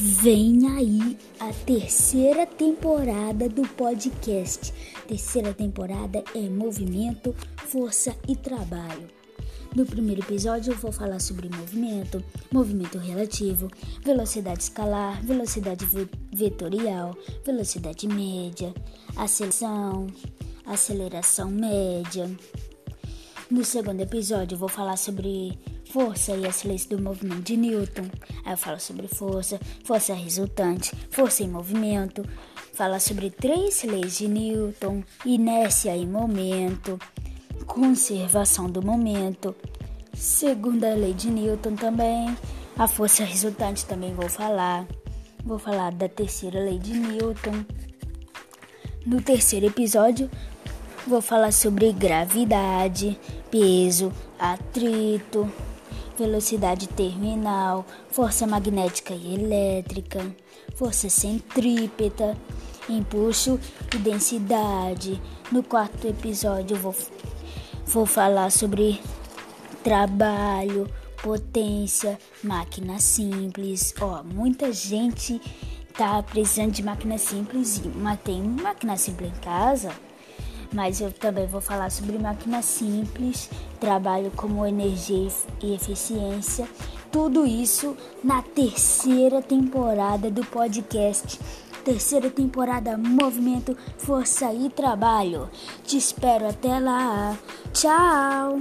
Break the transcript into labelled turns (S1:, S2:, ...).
S1: Vem aí a terceira temporada do podcast. Terceira temporada é movimento, força e trabalho. No primeiro episódio eu vou falar sobre movimento, movimento relativo, velocidade escalar, velocidade vetorial, velocidade média, aceleração, aceleração média. No segundo episódio eu vou falar sobre força e as leis do movimento de Newton. Aí eu falo sobre força, força resultante, força em movimento. Fala sobre três leis de Newton, inércia e momento, conservação do momento. Segunda lei de Newton também. A força resultante também vou falar. Vou falar da terceira lei de Newton. No terceiro episódio, vou falar sobre gravidade, peso, atrito, velocidade terminal, força magnética e elétrica, força centrípeta, impulso e densidade. No quarto episódio vou, vou falar sobre trabalho, potência, máquina simples. Ó, muita gente tá precisando de máquina simples, mas tem máquina simples em casa mas eu também vou falar sobre máquina simples, trabalho como energia e eficiência, tudo isso na terceira temporada do podcast. Terceira temporada Movimento, Força e Trabalho. Te espero até lá. Tchau!